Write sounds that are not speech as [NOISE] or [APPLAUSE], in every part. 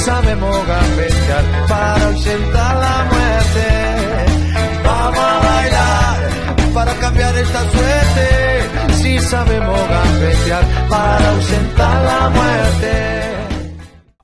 Sabemos gambetear para ausentar la muerte. Vamos a bailar para cambiar esta suerte. Si sabemos gambetear para ausentar la muerte.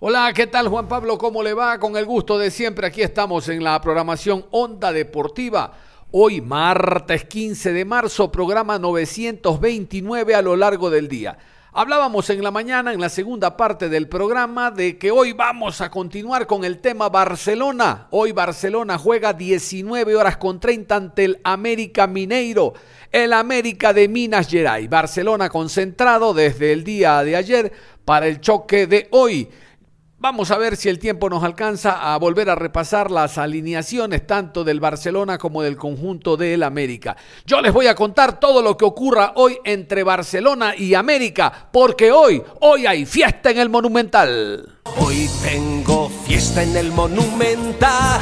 Hola, ¿qué tal Juan Pablo? ¿Cómo le va? Con el gusto de siempre, aquí estamos en la programación Onda Deportiva. Hoy, martes 15 de marzo, programa 929 a lo largo del día. Hablábamos en la mañana, en la segunda parte del programa, de que hoy vamos a continuar con el tema Barcelona. Hoy Barcelona juega 19 horas con 30 ante el América Mineiro, el América de Minas Gerais. Barcelona concentrado desde el día de ayer para el choque de hoy. Vamos a ver si el tiempo nos alcanza a volver a repasar las alineaciones tanto del Barcelona como del conjunto del América. Yo les voy a contar todo lo que ocurra hoy entre Barcelona y América, porque hoy, hoy hay fiesta en el Monumental. Hoy tengo fiesta en el Monumental.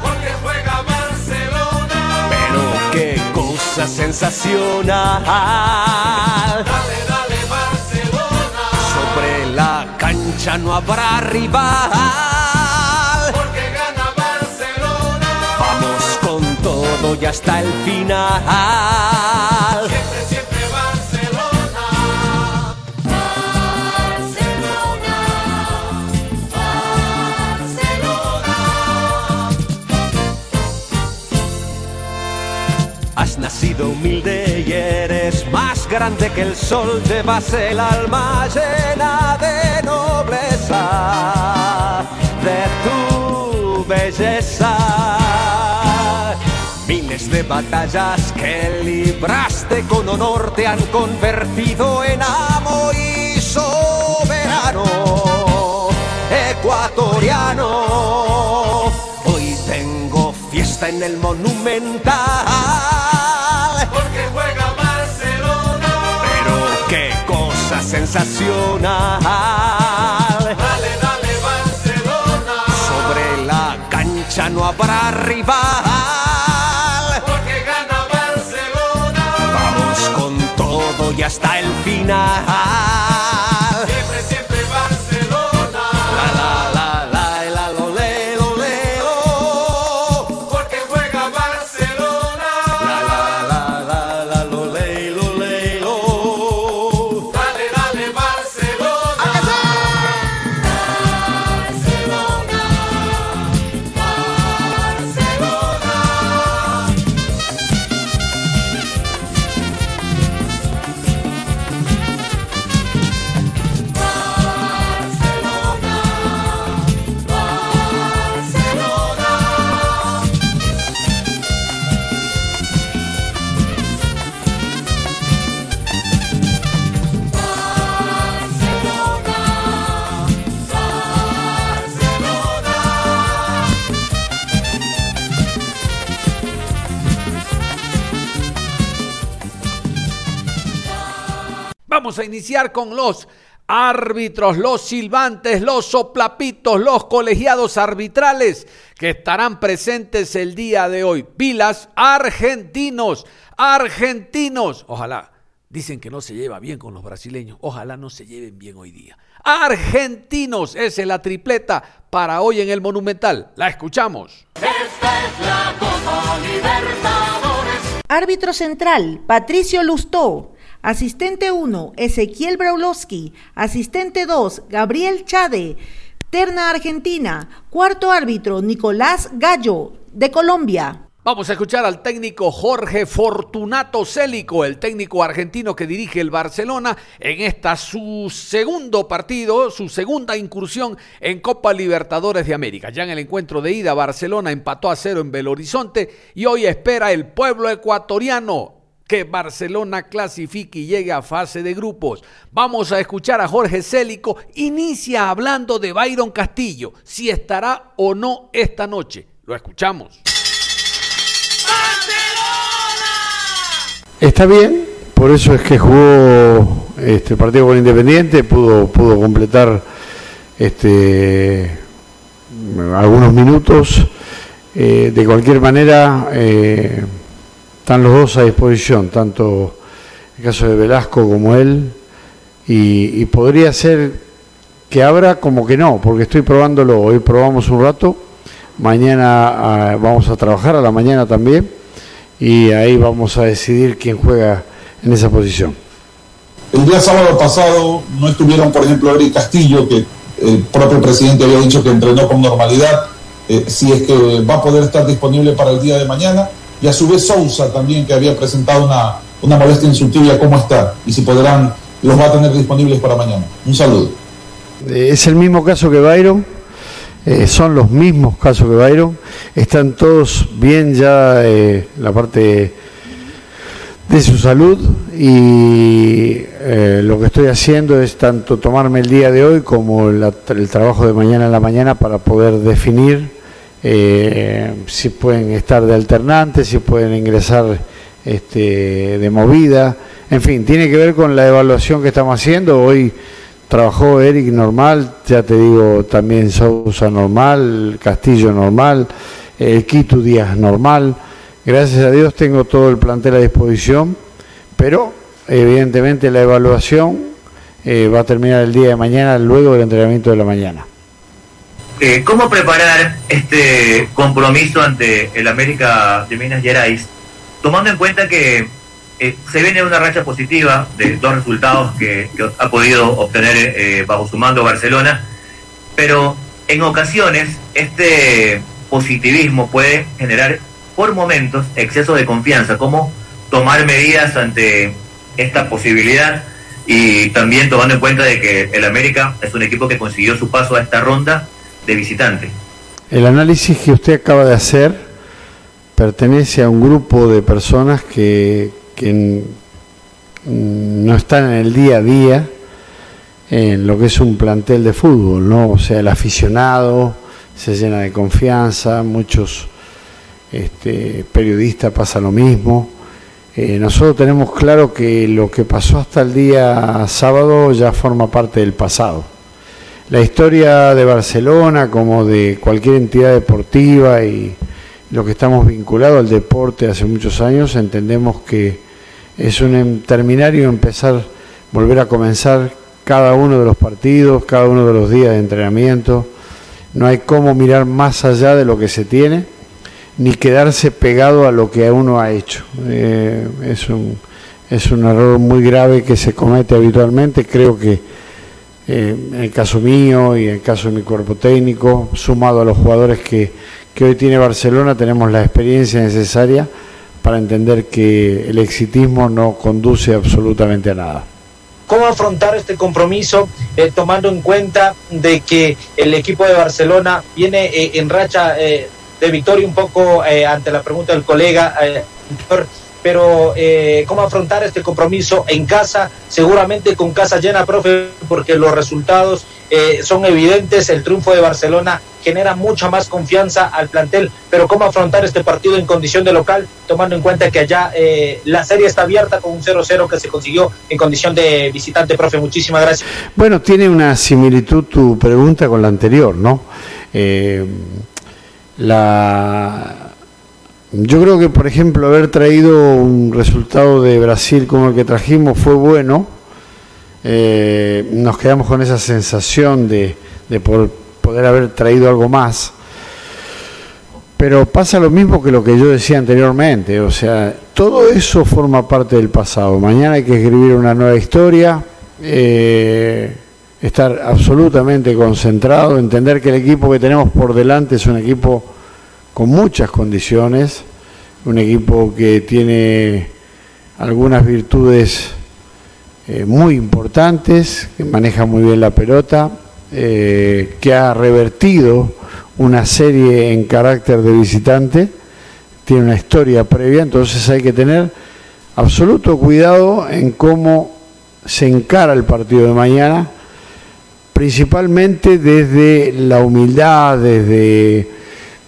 Porque juega Barcelona. Pero qué cosa sensacional. Dale, dale, Barcelona. Sobre la cancha no habrá rival. Porque gana Barcelona. Vamos con todo y hasta el final. Has nacido humilde y eres más grande que el sol. Llevas el alma llena de nobleza, de tu belleza. Miles de batallas que libraste con honor te han convertido en amo y soberano ecuatoriano. Hoy tengo fiesta en el monumental. Sensacional. Dale, dale, Barcelona. Sobre la cancha no habrá rival. Porque gana Barcelona. Vamos con todo y hasta el final. A iniciar con los árbitros, los silbantes, los soplapitos, los colegiados arbitrales que estarán presentes el día de hoy. Pilas argentinos, argentinos. Ojalá, dicen que no se lleva bien con los brasileños. Ojalá no se lleven bien hoy día. Argentinos, esa es la tripleta para hoy en el Monumental. La escuchamos. Árbitro central, Patricio Lustó. Asistente 1, Ezequiel Braulowski. Asistente 2, Gabriel Chade. Terna Argentina. Cuarto árbitro, Nicolás Gallo, de Colombia. Vamos a escuchar al técnico Jorge Fortunato Célico, el técnico argentino que dirige el Barcelona en esta su segundo partido, su segunda incursión en Copa Libertadores de América. Ya en el encuentro de ida, Barcelona empató a cero en Belo Horizonte y hoy espera el pueblo ecuatoriano que Barcelona clasifique y llegue a fase de grupos. Vamos a escuchar a Jorge Célico. Inicia hablando de Byron Castillo, si estará o no esta noche. Lo escuchamos. Está bien, por eso es que jugó este partido con Independiente, pudo, pudo completar este, algunos minutos. Eh, de cualquier manera, eh, están los dos a disposición, tanto el caso de Velasco como él, y, podría ser que abra como que no, porque estoy probándolo. Hoy probamos un rato, mañana ah, vamos a trabajar a la mañana también y ahí vamos a decidir quién juega en esa posición. El día sábado pasado no estuvieron, por ejemplo, Eric Castillo, que el propio presidente había dicho que entrenó con normalidad, eh, si es que va a poder estar disponible para el día de mañana, y a su vez Sousa también, que había presentado una, una molestia en su tibia, ¿cómo está? Y si podrán, los va a tener disponibles para mañana. Un saludo. Eh, Es el mismo caso que Byron, eh, son los mismos casos que Byron, están todos bien ya eh, la parte de su salud y eh, lo que estoy haciendo es tanto tomarme el día de hoy como la- el trabajo de mañana en la mañana para poder definir eh, si pueden estar de alternantes, si pueden ingresar este, de movida, en fin, tiene que ver con la evaluación que estamos haciendo. Hoy trabajó Eric normal, ya te digo también Sousa normal, Castillo normal, el Quito Díaz normal. Gracias a Dios tengo todo el plantel a disposición, pero evidentemente la evaluación eh, va a terminar el día de mañana, luego del entrenamiento de la mañana. Eh, ¿Cómo preparar este compromiso ante el América de Minas Gerais, tomando en cuenta que eh, se viene una racha positiva de dos resultados que, ha podido obtener eh, bajo su mando Barcelona, pero en ocasiones este positivismo puede generar por momentos exceso de confianza, ¿cómo tomar medidas ante esta posibilidad? Y también tomando en cuenta de que el América es un equipo que consiguió su paso a esta ronda de visitante. El análisis que usted acaba de hacer pertenece a un grupo de personas que, no están en el día a día en lo que es un plantel de fútbol, ¿no? O sea, el aficionado se llena de confianza, muchos este, periodistas pasa lo mismo. Eh, nosotros tenemos claro que lo que pasó hasta el día sábado ya forma parte del pasado. La historia de Barcelona, como de cualquier entidad deportiva y lo que estamos vinculados al deporte hace muchos años, entendemos que es un em- terminar y empezar, volver a comenzar cada uno de los partidos, cada uno de los días de entrenamiento. No hay cómo mirar más allá de lo que se tiene, ni quedarse pegado a lo que uno ha hecho. Eh, es, un, es un error muy grave que se comete habitualmente. Creo que eh, en el caso mío y en el caso de mi cuerpo técnico, sumado a los jugadores que, que hoy tiene Barcelona, tenemos la experiencia necesaria para entender que el exitismo no conduce absolutamente a nada. cómo afrontar este compromiso eh, tomando en cuenta de que el equipo de Barcelona viene eh, en racha eh, de victoria un poco eh, ante la pregunta del colega eh, pero eh, cómo afrontar este compromiso en casa, seguramente con casa llena, profe, porque los resultados eh, son evidentes, el triunfo de Barcelona genera mucha más confianza al plantel, pero cómo afrontar este partido en condición de local, tomando en cuenta que allá eh, la serie está abierta con un 0-0 que se consiguió en condición de visitante, profe. Muchísimas gracias. Bueno, tiene una similitud tu pregunta con la anterior, ¿no? Eh, la, yo creo que, por ejemplo, haber traído un resultado de Brasil como el que trajimos fue bueno. Eh, nos quedamos con esa sensación de, de por- poder haber traído algo más. Pero pasa lo mismo que lo que yo decía anteriormente, o sea, todo eso forma parte del pasado. Mañana hay que escribir una nueva historia, eh, estar absolutamente concentrado, entender que el equipo que tenemos por delante es un equipo con muchas condiciones, un equipo que tiene algunas virtudes eh, muy importantes, que maneja muy bien la pelota, eh, que ha revertido una serie en carácter de visitante, tiene una historia previa, entonces hay que tener absoluto cuidado en cómo se encara el partido de mañana, principalmente desde la humildad, desde,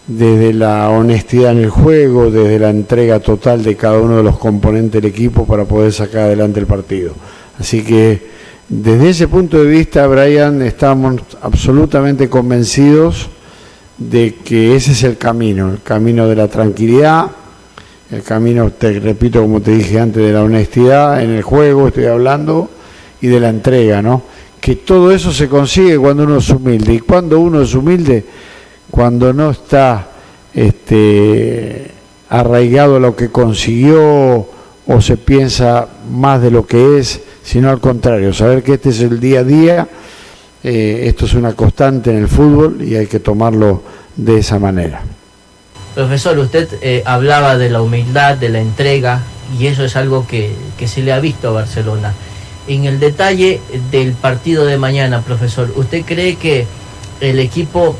desde la honestidad en el juego, desde la entrega total de cada uno de los componentes del equipo para poder sacar adelante el partido. Así que desde ese punto de vista, Brian, estamos absolutamente convencidos de que ese es el camino, el camino de la tranquilidad, el camino, te repito, como te dije antes, de la honestidad en el juego, estoy hablando, y de la entrega, ¿no? Que todo eso se consigue cuando uno es humilde. Y cuando uno es humilde, cuando no está este, arraigado a lo que consiguió o se piensa más de lo que es, sino al contrario, saber que este es el día a día, eh, esto es una constante en el fútbol y hay que tomarlo de esa manera. Profesor, usted eh, hablaba de la humildad, de la entrega, y eso es algo que, que se le ha visto a Barcelona. En el detalle del partido de mañana, profesor, ¿usted cree que el equipo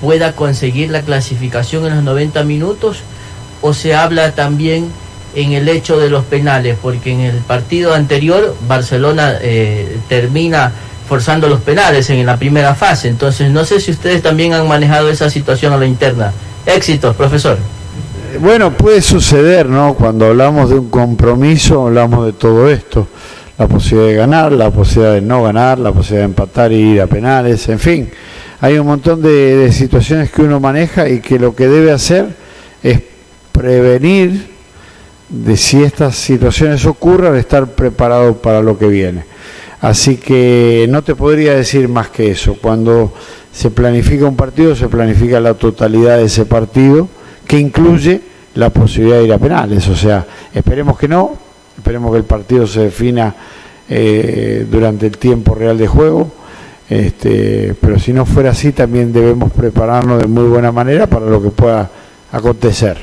pueda conseguir la clasificación en los 90 minutos? ¿O se habla también en el hecho de los penales? Porque en el partido anterior Barcelona eh, termina forzando los penales en la primera fase. Entonces, no sé si ustedes también han manejado esa situación a la interna. Éxitos, profesor. Bueno, puede suceder, ¿no? Cuando hablamos de un compromiso, hablamos de todo esto. La posibilidad de ganar, la posibilidad de no ganar, la posibilidad de empatar y ir a penales, en fin. Hay un montón de, situaciones que uno maneja y que lo que debe hacer es prevenir de si estas situaciones ocurran, estar preparado para lo que viene. Así que no te podría decir más que eso. Cuando se planifica un partido, se planifica la totalidad de ese partido, que incluye la posibilidad de ir a penales. O sea, esperemos que no, esperemos que el partido se defina eh, durante el tiempo real de juego. Este, pero si no fuera así, también debemos prepararnos de muy buena manera para lo que pueda acontecer.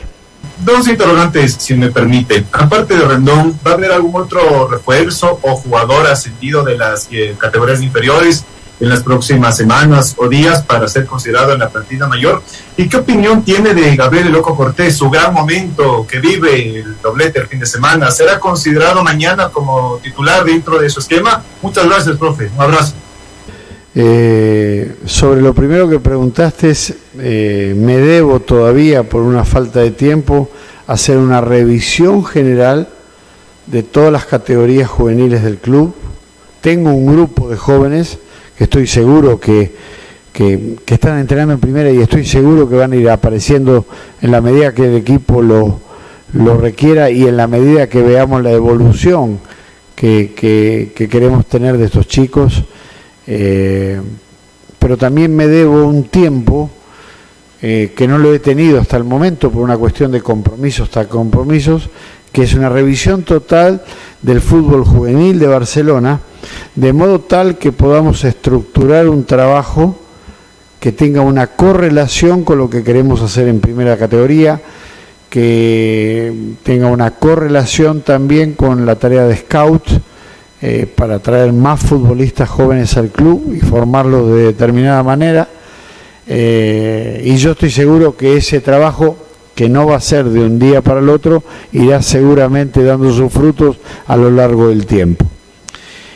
Dos interrogantes, si me permite. Aparte de Rendón, ¿va a haber algún otro refuerzo o jugador ascendido de las eh, categorías inferiores en las próximas semanas o días para ser considerado en la partida mayor? ¿Y qué opinión tiene de Gabriel Loco Cortés, su gran momento que vive el doblete el fin de semana? ¿Será considerado mañana como titular dentro de su esquema? Muchas gracias, profe. Un abrazo. Eh, sobre lo primero que preguntaste, eh, me debo todavía, por una falta de tiempo, hacer una revisión general de todas las categorías juveniles del club. Tengo un grupo de jóvenes que estoy seguro que, que, están entrenando en primera y estoy seguro que van a ir apareciendo en la medida que el equipo lo, lo requiera y en la medida que veamos la evolución que, que, que queremos tener de estos chicos. Eh, pero también me debo un tiempo eh, que no lo he tenido hasta el momento por una cuestión de compromisos, hasta compromisos, que es una revisión total del fútbol juvenil de Barcelona, de modo tal que podamos estructurar un trabajo que tenga una correlación con lo que queremos hacer en primera categoría, que tenga una correlación también con la tarea de scout, eh, para traer más futbolistas jóvenes al club y formarlos de determinada manera. Eh, y yo estoy seguro que ese trabajo, que no va a ser de un día para el otro, irá seguramente dando sus frutos a lo largo del tiempo.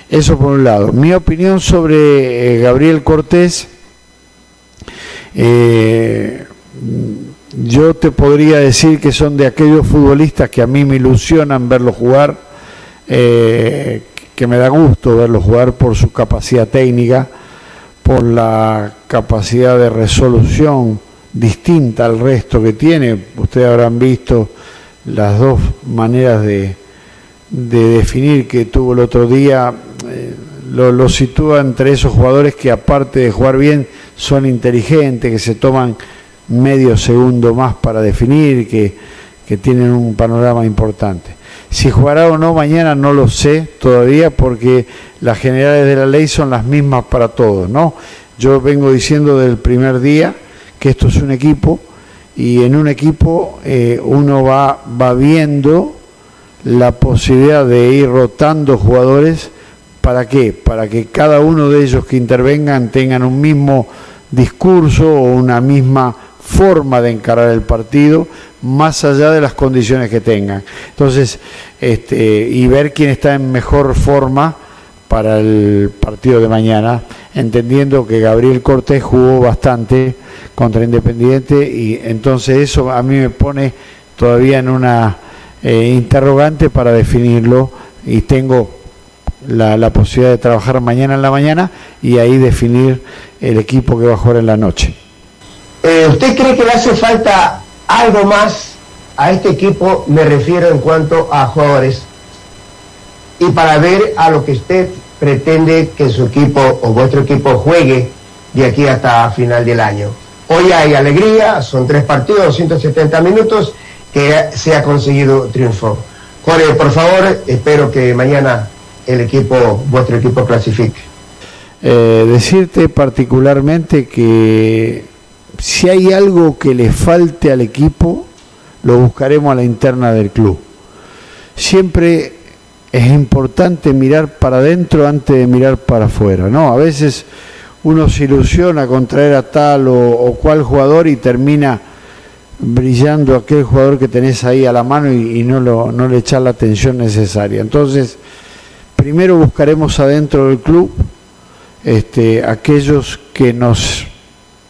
Eso por un lado. Mi opinión sobre eh, Gabriel Cortés, yo te podría decir que son de aquellos futbolistas que a mí me ilusionan verlo jugar, que me da gusto verlo jugar por su capacidad técnica, por la capacidad de resolución distinta al resto que tiene. Ustedes habrán visto las dos maneras de, de definir que tuvo el otro día. Eh, lo, sitúa entre esos jugadores que aparte de jugar bien son inteligentes, que se toman medio segundo más para definir, que tienen un panorama importante. Si jugará o no mañana no lo sé todavía porque las generales de la ley son las mismas para todos, ¿no? Yo vengo diciendo del primer día que esto es un equipo y en un equipo eh, uno va, va viendo la posibilidad de ir rotando jugadores. ¿Para qué? Para que cada uno de ellos que intervengan tengan un mismo discurso o una misma forma de encarar el partido, más allá de las condiciones que tengan. Entonces, este, y ver quién está en mejor forma para el partido de mañana, entendiendo que Gabriel Cortés jugó bastante contra Independiente y entonces eso a mí me pone todavía en una eh, interrogante para definirlo y tengo la, la, posibilidad de trabajar mañana en la mañana y ahí definir el equipo que va a jugar en la noche. Eh, ¿Usted cree que le hace falta algo más a este equipo? Me refiero en cuanto a jugadores. Y para ver a lo que usted pretende que su equipo o vuestro equipo juegue de aquí hasta final del año. Hoy hay alegría, son tres partidos, 170 minutos, que se ha conseguido triunfo. Jorge, por favor, espero que mañana el equipo, vuestro equipo clasifique. Eh, decirte particularmente que si hay algo que le falte al equipo, lo buscaremos a la interna del club. Siempre es importante mirar para adentro antes de mirar para afuera, ¿no? A veces uno se ilusiona con traer a tal o, cual jugador y termina brillando aquel jugador que tenés ahí a la mano y, no, lo, no le echar la atención necesaria. Entonces, primero buscaremos adentro del club este, aquellos que nos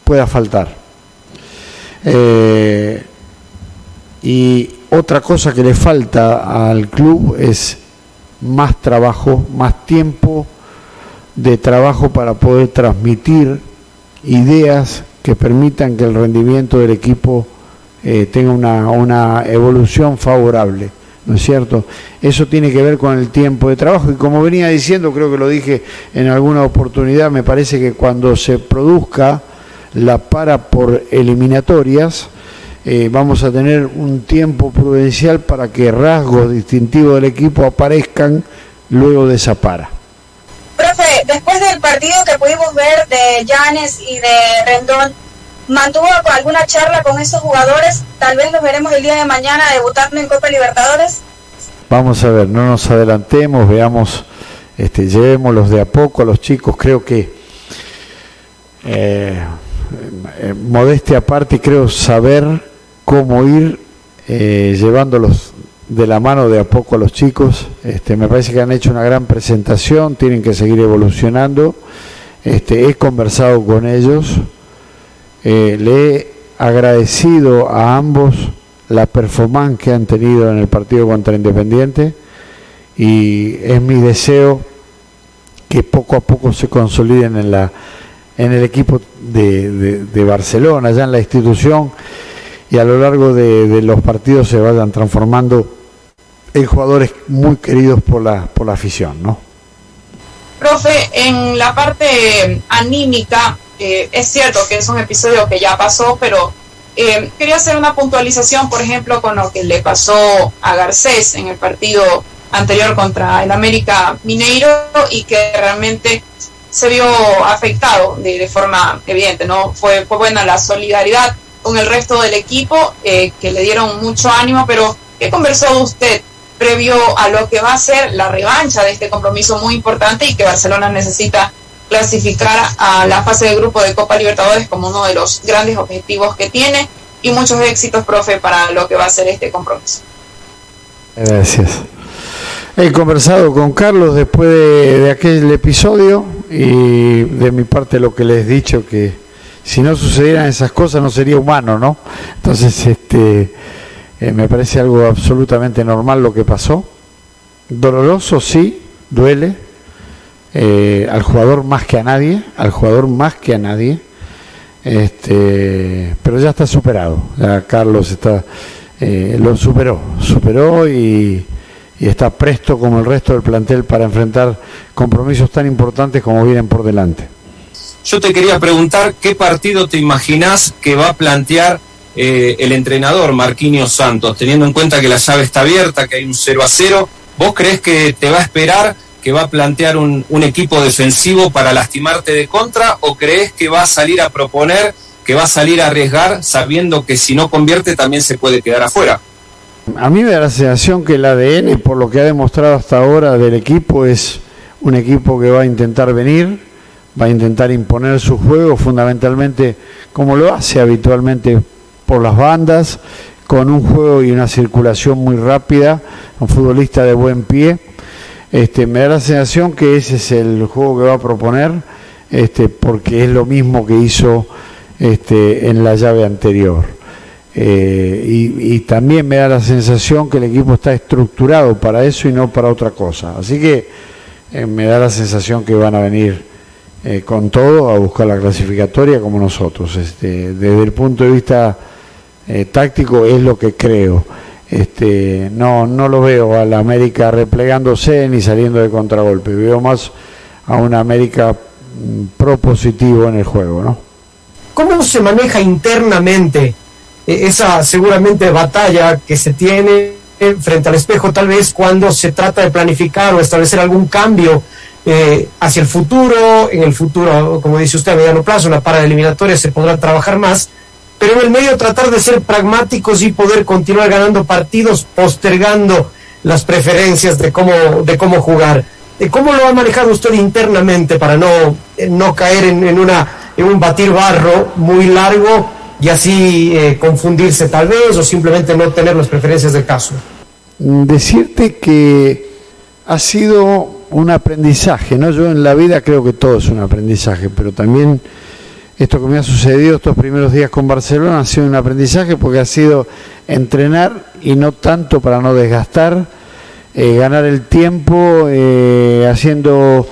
pueda faltar. Eh, y otra cosa que le falta al club es más trabajo, más tiempo de trabajo para poder transmitir ideas que permitan que el rendimiento del equipo eh, tenga una, una evolución favorable. ¿no es cierto? Eso tiene que ver con el tiempo de trabajo y como venía diciendo, creo que lo dije en alguna oportunidad, me parece que cuando se produzca la para por eliminatorias, eh, vamos a tener un tiempo prudencial para que rasgos distintivos del equipo aparezcan luego de esa para. Profe, después del partido que pudimos ver de Llanes y de Rendón, ¿mantuvo alguna charla con esos jugadores? Tal vez los veremos el día de mañana debutando en Copa Libertadores. Vamos a ver, no nos adelantemos, veamos, este, llevémoslos de a poco a los chicos, creo que eh, eh, modestia aparte, creo saber cómo ir eh, llevándolos de la mano de a poco a los chicos. Este, me parece que han hecho una gran presentación, tienen que seguir evolucionando. Este, he conversado con ellos, eh, le he agradecido a ambos la performance que han tenido en el partido contra Independiente y es mi deseo que poco a poco se consoliden en la en el equipo de, de, de Barcelona, ya en la institución y a lo largo de, de, los partidos se vayan transformando en jugadores muy queridos por la, por la afición, ¿no? Profe, en la parte anímica, eh, es cierto que es un episodio que ya pasó, pero eh, quería hacer una puntualización, por ejemplo, con lo que le pasó a Garcés en el partido anterior contra el América Mineiro y que realmente se vio afectado de, forma evidente, ¿no? Fue, fue buena la solidaridad con el resto del equipo, eh, que le dieron mucho ánimo, pero ¿qué conversó usted previo a lo que va a ser la revancha de este compromiso muy importante y que Barcelona necesita clasificar a la fase de grupo de Copa Libertadores como uno de los grandes objetivos que tiene y muchos éxitos, profe, para lo que va a ser este compromiso. Gracias. He conversado con Carlos después de, aquel episodio y de mi parte lo que les he dicho que si no sucedieran esas cosas no sería humano, ¿no? Entonces, este, eh, me parece algo absolutamente normal lo que pasó. Doloroso, sí, duele. Eh, al jugador más que a nadie, al jugador más que a nadie. Este, pero ya está superado. Carlos está, eh, lo superó, superó y y está presto como el resto del plantel para enfrentar compromisos tan importantes como vienen por delante. Yo te quería preguntar qué partido te imaginás que va a plantear eh, el entrenador Marquinhos Santos, teniendo en cuenta que la llave está abierta, que hay un 0 a 0. ¿Vos crees que te va a esperar, que va a plantear un, un equipo defensivo para lastimarte de contra o crees que va a salir a proponer que va a salir a arriesgar sabiendo que si no convierte también se puede quedar afuera. A mí me da la sensación que el ADN, por lo que ha demostrado hasta ahora del equipo, es un equipo que va a intentar venir, va a intentar imponer su juego, fundamentalmente como lo hace habitualmente por las bandas, con un juego y una circulación muy rápida, un futbolista de buen pie. Este, me da la sensación que ese es el juego que va a proponer, este, porque es lo mismo que hizo este, en la llave anterior. Eh, y, y también me da la sensación que el equipo está estructurado para eso y no para otra cosa. Así que eh, me da la sensación que van a venir eh, con todo a buscar la clasificatoria como nosotros. Este, desde el punto de vista táctico es lo que creo. Este, no, no lo veo a la América replegándose ni saliendo de contragolpe. Veo más a una América mm, propositivo en el juego, ¿no? ¿Cómo se maneja internamente esa seguramente batalla que se tiene frente al espejo tal vez cuando se trata de planificar o establecer algún cambio eh, hacia el futuro, en el futuro, como dice usted, a mediano plazo, una para eliminatoria se podrá trabajar más, pero en el medio tratar de ser pragmáticos y poder continuar ganando partidos postergando las preferencias de cómo, de cómo jugar. Eh, ¿Cómo lo ha manejado usted internamente para no, eh, no caer en, en una, en un batir barro muy largo y así eh, confundirse tal vez o simplemente no tener las preferencias del caso? Mm, Decirte que ha sido un aprendizaje, ¿no? Yo en la vida creo que todo es un aprendizaje, pero también esto que me ha sucedido estos primeros días con Barcelona ha sido un aprendizaje porque ha sido entrenar y no tanto para no desgastar, eh, ganar el tiempo, eh, haciendo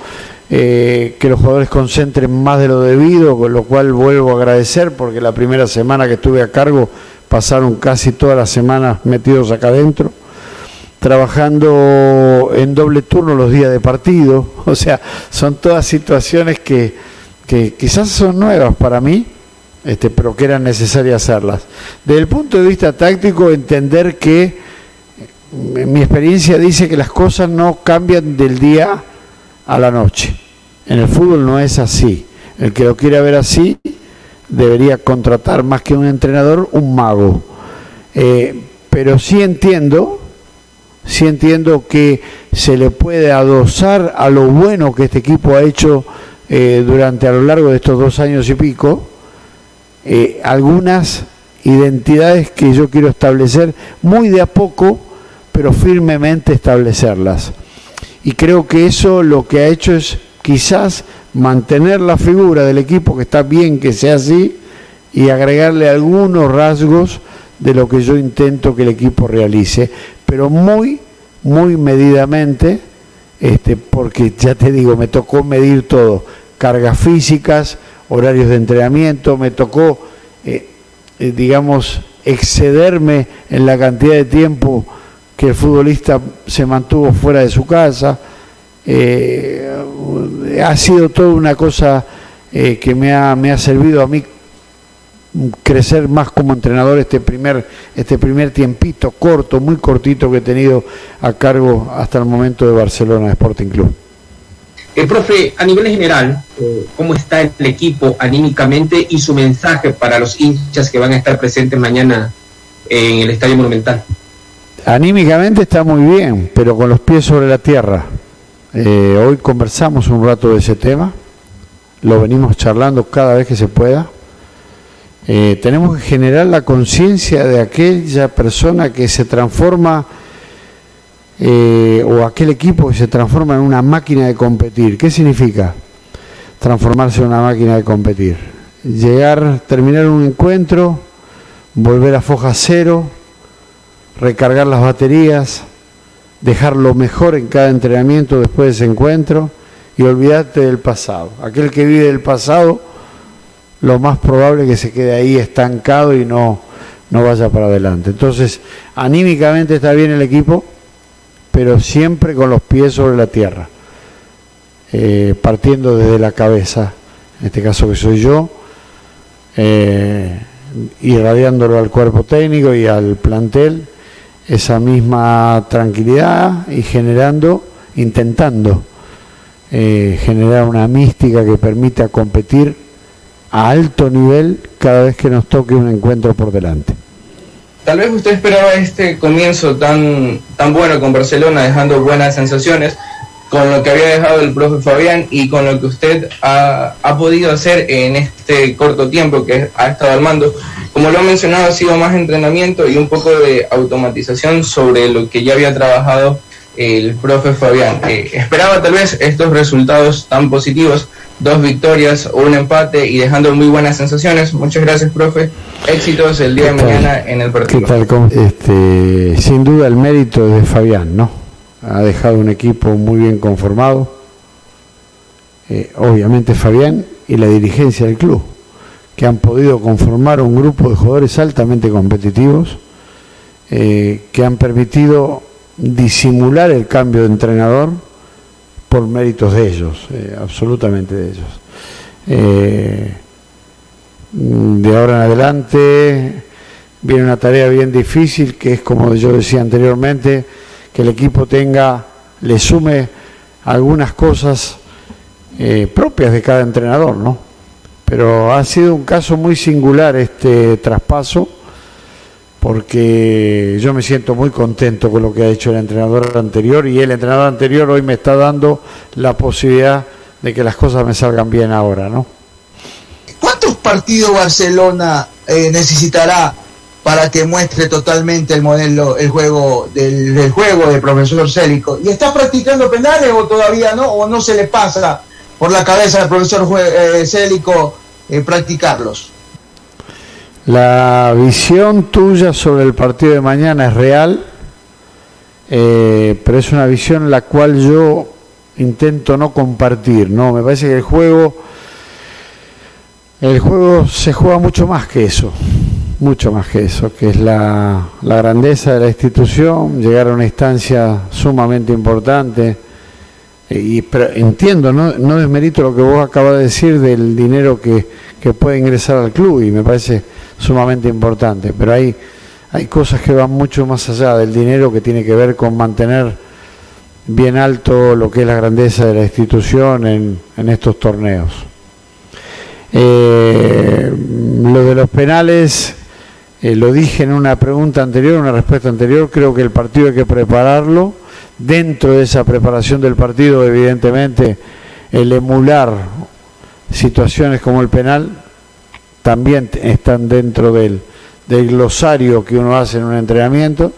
eh, que los jugadores concentren más de lo debido, con lo cual vuelvo a agradecer porque la primera semana que estuve a cargo pasaron casi todas las semanas metidos acá adentro trabajando en doble turno los días de partido, [LAUGHS] o sea, son todas situaciones que, que quizás son nuevas para mí, este, pero que eran necesarias hacerlas. Desde el punto de vista táctico, entender que eh, mi experiencia dice que las cosas no cambian del día a la noche. En el fútbol no es así. El que lo quiera ver así debería contratar más que un entrenador, un mago. Eh, pero sí entiendo, sí entiendo que se le puede adosar a lo bueno que este equipo ha hecho eh, durante a lo largo de estos dos años y pico, eh, algunas identidades que yo quiero establecer muy de a poco, pero firmemente establecerlas. Y creo que eso lo que ha hecho es quizás mantener la figura del equipo, que está bien que sea así, y agregarle algunos rasgos de lo que yo intento que el equipo realice, pero muy, muy medidamente, este, porque ya te digo, me tocó medir todo, cargas físicas, horarios de entrenamiento, me tocó, eh, eh, digamos, excederme en la cantidad de tiempo que el futbolista se mantuvo fuera de su casa. Eh, ha sido toda una cosa eh, que me ha, me ha servido a mí crecer más como entrenador este primer este primer tiempito corto, muy cortito que he tenido a cargo hasta el momento de Barcelona Sporting Club. Eh, profe, a nivel general, eh, ¿cómo está el equipo anímicamente y su mensaje para los hinchas que van a estar presentes mañana en el Estadio Monumental? Anímicamente está muy bien, pero con los pies sobre la tierra. Eh, hoy conversamos un rato de ese tema, lo venimos charlando cada vez que se pueda. Eh, tenemos que generar la conciencia de aquella persona que se transforma eh, o aquel equipo que se transforma en una máquina de competir. ¿Qué significa transformarse en una máquina de competir? Llegar, terminar un encuentro, volver a foja cero, recargar las baterías, dejar lo mejor en cada entrenamiento después de ese encuentro y olvidarte del pasado. Aquel que vive del pasado, lo más probable es que se quede ahí estancado y no, no vaya para adelante. Entonces, anímicamente está bien el equipo, pero siempre con los pies sobre la tierra, eh, partiendo desde la cabeza, en este caso que soy yo, eh, irradiándolo al cuerpo técnico y al plantel esa misma tranquilidad y generando, intentando eh, generar una mística que permita competir a alto nivel cada vez que nos toque un encuentro por delante. Tal vez usted esperaba este comienzo tan, tan bueno con Barcelona, dejando buenas sensaciones, con lo que había dejado el profe Fabián y con lo que usted ha, ha podido hacer en este corto tiempo que ha estado armando. Como lo ha mencionado, ha sido más entrenamiento y un poco de automatización sobre lo que ya había trabajado el profe Fabián. Eh, esperaba tal vez estos resultados tan positivos, dos victorias, un empate y dejando muy buenas sensaciones. Muchas gracias, profe. Éxitos el día de mañana en el partido. ¿Qué tal? ¿Cómo? Este, sin duda el mérito de Fabián, ¿no? Ha dejado un equipo muy bien conformado. Eh, obviamente Fabián y la dirigencia del club, que han podido conformar un grupo de jugadores altamente competitivos, eh, que han permitido disimular el cambio de entrenador por méritos de ellos, eh, absolutamente de ellos. De ahora en adelante viene una tarea bien difícil, que es como yo decía anteriormente, que el equipo tenga, le sume algunas cosas eh, propias de cada entrenador, ¿no? Pero ha sido un caso muy singular este traspaso porque yo me siento muy contento con lo que ha hecho el entrenador anterior y el entrenador anterior hoy me está dando la posibilidad de que las cosas me salgan bien ahora, ¿no? ¿Cuántos partidos Barcelona eh, necesitará para que muestre totalmente el modelo, el juego del, juego del profesor Célico? ¿Y está practicando penales o todavía no? ¿O no se le pasa por la cabeza al profesor eh, Célico eh, practicarlos? La visión tuya sobre el partido de mañana es real, eh, pero es una visión la cual yo intento no compartir. No, me parece que el juego, el juego se juega mucho más que eso, mucho más que eso, que es la, grandeza de la institución, llegar a una instancia sumamente importante. Eh, Y, pero entiendo, no, no desmerito lo que vos acabas de decir del dinero que, que puede ingresar al club y me parece sumamente importante, pero hay, hay cosas que van mucho más allá del dinero que tiene que ver con mantener bien alto lo que es la grandeza de la institución en, en estos torneos. Eh, lo de los penales, eh, lo dije en una pregunta anterior, una respuesta anterior, creo que el partido hay que prepararlo. Dentro de esa preparación del partido, evidentemente, el emular situaciones como el penal también están dentro del, del glosario que uno hace en un entrenamiento.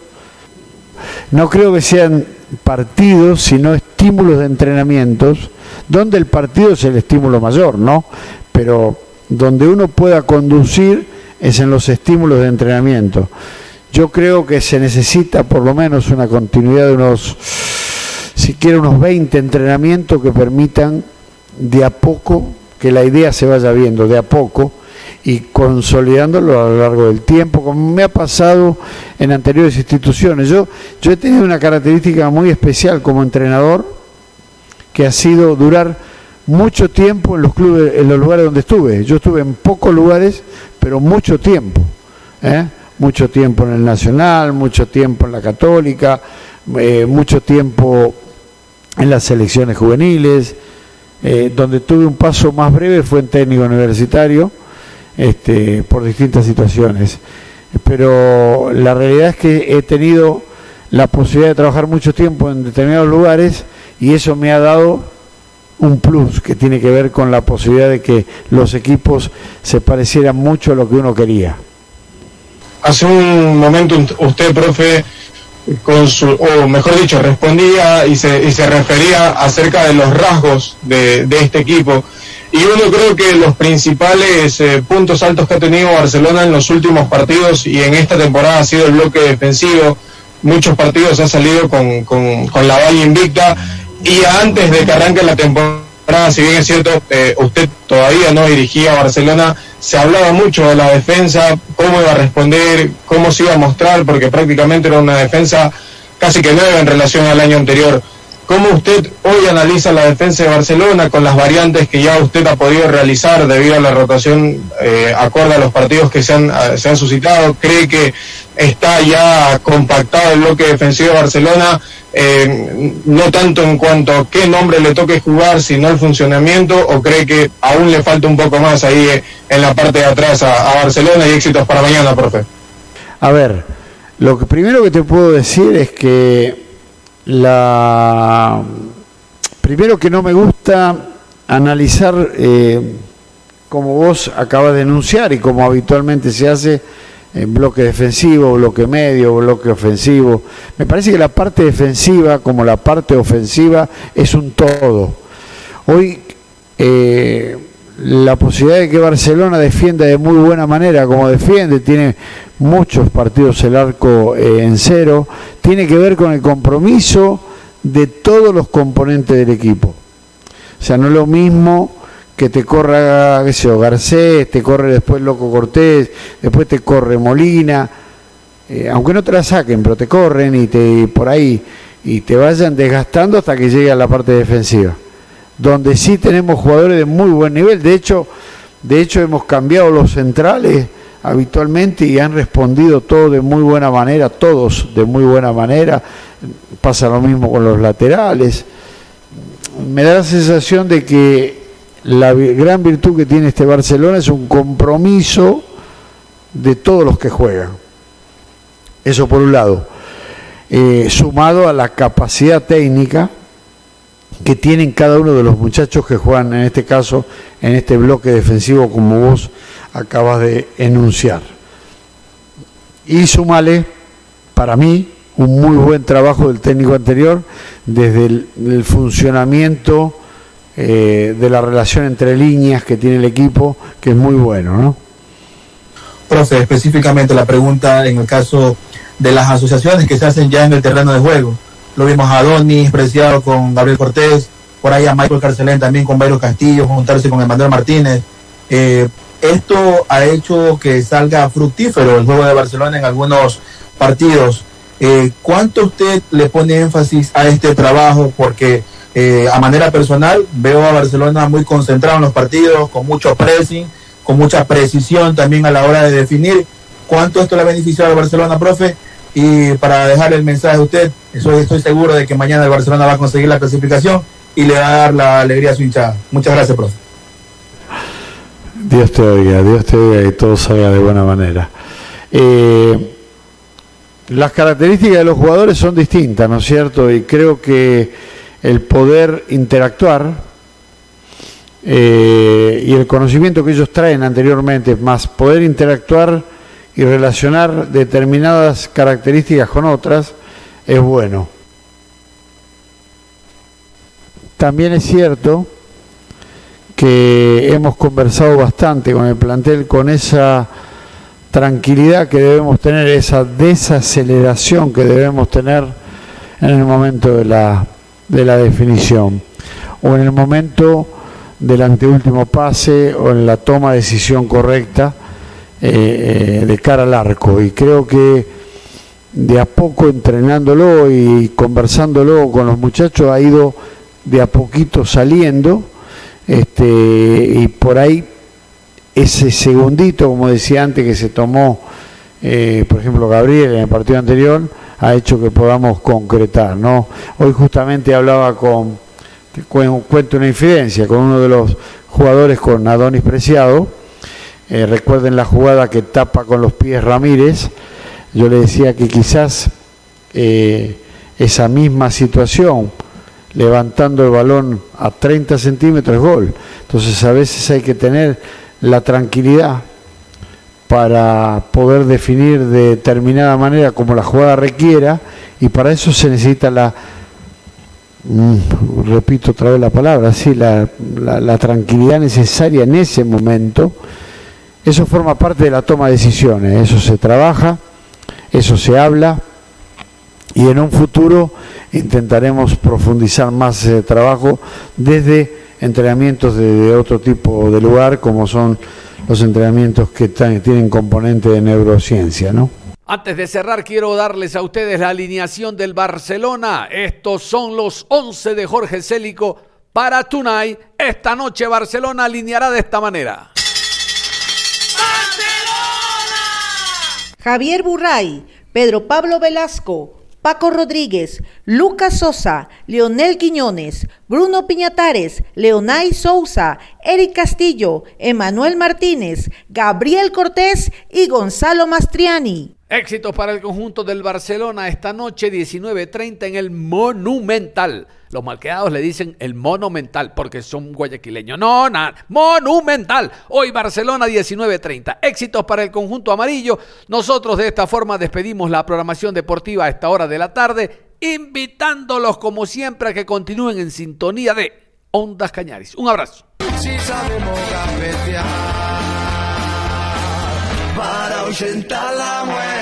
No creo que sean partidos, sino estímulos de entrenamientos, donde el partido es el estímulo mayor, ¿no? Pero donde uno pueda conducir es en los estímulos de entrenamiento. Yo creo que se necesita por lo menos una continuidad de unos, siquiera unos 20 entrenamientos que permitan de a poco que la idea se vaya viendo, de a poco, y consolidándolo a lo largo del tiempo, como me ha pasado en anteriores instituciones. Yo, yo he tenido una característica muy especial como entrenador, que ha sido durar mucho tiempo en los clubes, en los lugares donde estuve. Yo estuve en pocos lugares, pero mucho tiempo. ¿eh? Mucho tiempo en el Nacional, mucho tiempo en la Católica, eh, mucho tiempo en las selecciones juveniles. Eh, donde tuve un paso más breve fue en técnico universitario, este, por distintas situaciones. Pero la realidad es que he tenido la posibilidad de trabajar mucho tiempo en determinados lugares y eso me ha dado un plus que tiene que ver con la posibilidad de que los equipos se parecieran mucho a lo que uno quería. Hace un momento usted, profe, con su, o mejor dicho, respondía y se, y se refería acerca de los rasgos de, de este equipo. Y uno creo que los principales eh, puntos altos que ha tenido Barcelona en los últimos partidos y en esta temporada ha sido el bloque defensivo. Muchos partidos ha salido con, con, con la valla invicta y antes de que arranque la temporada, si bien es cierto, eh, usted todavía no dirigía a Barcelona, se hablaba mucho de la defensa, cómo iba a responder, cómo se iba a mostrar, porque prácticamente era una defensa casi que nueva en relación al año anterior. ¿Cómo usted hoy analiza la defensa de Barcelona con las variantes que ya usted ha podido realizar debido a la rotación eh, acorde a los partidos que se han, eh, se han suscitado? ¿Cree que está ya compactado el bloque defensivo de Barcelona? Eh, no tanto en cuanto a qué nombre le toque jugar, sino el funcionamiento, o cree que aún le falta un poco más ahí eh, en la parte de atrás a, Barcelona y éxitos para mañana, profe? A ver, lo que primero que te puedo decir es que la primero que no me gusta analizar eh, como vos acabas de enunciar y como habitualmente se hace en bloque defensivo, bloque medio, bloque ofensivo. Me parece que la parte defensiva como la parte ofensiva es un todo. Hoy eh, la posibilidad de que Barcelona defienda de muy buena manera como defiende, tiene muchos partidos el arco eh, en cero, tiene que ver con el compromiso de todos los componentes del equipo. O sea, no es lo mismo que te corra, qué sé yo, Garcés, te corre después Loco Cortés, después te corre Molina, eh, aunque no te la saquen, pero te corren y te por ahí y te vayan desgastando hasta que llegue a la parte defensiva donde sí tenemos jugadores de muy buen nivel. De hecho, de hecho hemos cambiado los centrales habitualmente y han respondido todos de muy buena manera, todos de muy buena manera. Pasa lo mismo con los laterales. Me da la sensación de que la gran virtud que tiene este Barcelona es un compromiso de todos los que juegan. Eso por un lado. Eh, sumado a la capacidad técnica, que tienen cada uno de los muchachos que juegan, en este caso, en este bloque defensivo, como vos acabas de enunciar. Y sumale, para mí, un muy buen trabajo del técnico anterior desde el, el funcionamiento eh, de la relación entre líneas que tiene el equipo, que es muy bueno, ¿no? Profe, específicamente la pregunta en el caso de las asociaciones que se hacen ya en el terreno de juego lo vimos a Donis Preciado con Gabriel Cortés, por ahí a Michael Carcelén también con Bayro Castillo, juntarse con Emanuel Martínez. Eh, esto ha hecho que salga fructífero el juego de Barcelona en algunos partidos. Eh, ¿Cuánto usted le pone énfasis a este trabajo? Porque eh, a manera personal veo a Barcelona muy concentrado en los partidos, con mucho pressing, con mucha precisión también a la hora de definir. ¿Cuánto esto le ha beneficiado a Barcelona, profe? Y para dejarle el mensaje a usted, estoy, estoy seguro de que mañana el Barcelona va a conseguir la clasificación y le va a dar la alegría a su hinchada. Muchas gracias, profe. Dios te oiga, Dios te oiga y todo salga de buena manera. Eh, las características de los jugadores son distintas, ¿no es cierto? Y creo que el poder interactuar eh, y el conocimiento que ellos traen anteriormente, más poder interactuar y relacionar determinadas características con otras, es bueno. También es cierto que hemos conversado bastante con el plantel con esa tranquilidad que debemos tener, esa desaceleración que debemos tener en el momento de la, de la definición o en el momento del anteúltimo pase o en la toma de decisión correcta eh, eh, de cara al arco. Y creo que de a poco entrenándolo y conversándolo con los muchachos ha ido de a poquito saliendo este, y por ahí ese segundito, como decía antes, que se tomó, eh, por ejemplo, Gabriel en el partido anterior, ha hecho que podamos concretar. ¿no? Hoy justamente hablaba con, cuento una infidencia, con uno de los jugadores, con Adonis Preciado, eh, recuerden la jugada que tapa con los pies Ramírez, yo le decía que quizás eh, esa misma situación, levantando el balón a 30 centímetros, gol. Entonces a veces hay que tener la tranquilidad para poder definir de determinada manera como la jugada requiera y para eso se necesita la, mm, repito otra vez la palabra, sí, la, tranquilidad necesaria en ese momento. Eso forma parte de la toma de decisiones, eso se trabaja, eso se habla y en un futuro intentaremos profundizar más ese trabajo desde entrenamientos de, otro tipo de lugar, como son los entrenamientos que tienen componente de neurociencia, ¿no? Antes de cerrar, quiero darles a ustedes la alineación del Barcelona. Estos son los 11 de Jorge Célico para Tonight. Esta noche Barcelona alineará de esta manera. Javier Burray, Pedro Pablo Velasco, Paco Rodríguez, Lucas Sosa, Leonel Quiñones, Bruno Piñatares, Leonay Sousa, Eric Castillo, Emanuel Martínez, Gabriel Cortés y Gonzalo Mastriani. Éxitos para el conjunto del Barcelona esta noche 19.30 en el Monumental. Los malquedados le dicen el Monumental porque son guayaquileños. No, nada, Monumental. Hoy Barcelona 19.30. Éxitos para el conjunto amarillo. Nosotros de esta forma despedimos la programación deportiva a esta hora de la tarde, invitándolos como siempre a que continúen en sintonía de Ondas Cañaris. Un abrazo. Si sabemos para ahuyentar la muerte.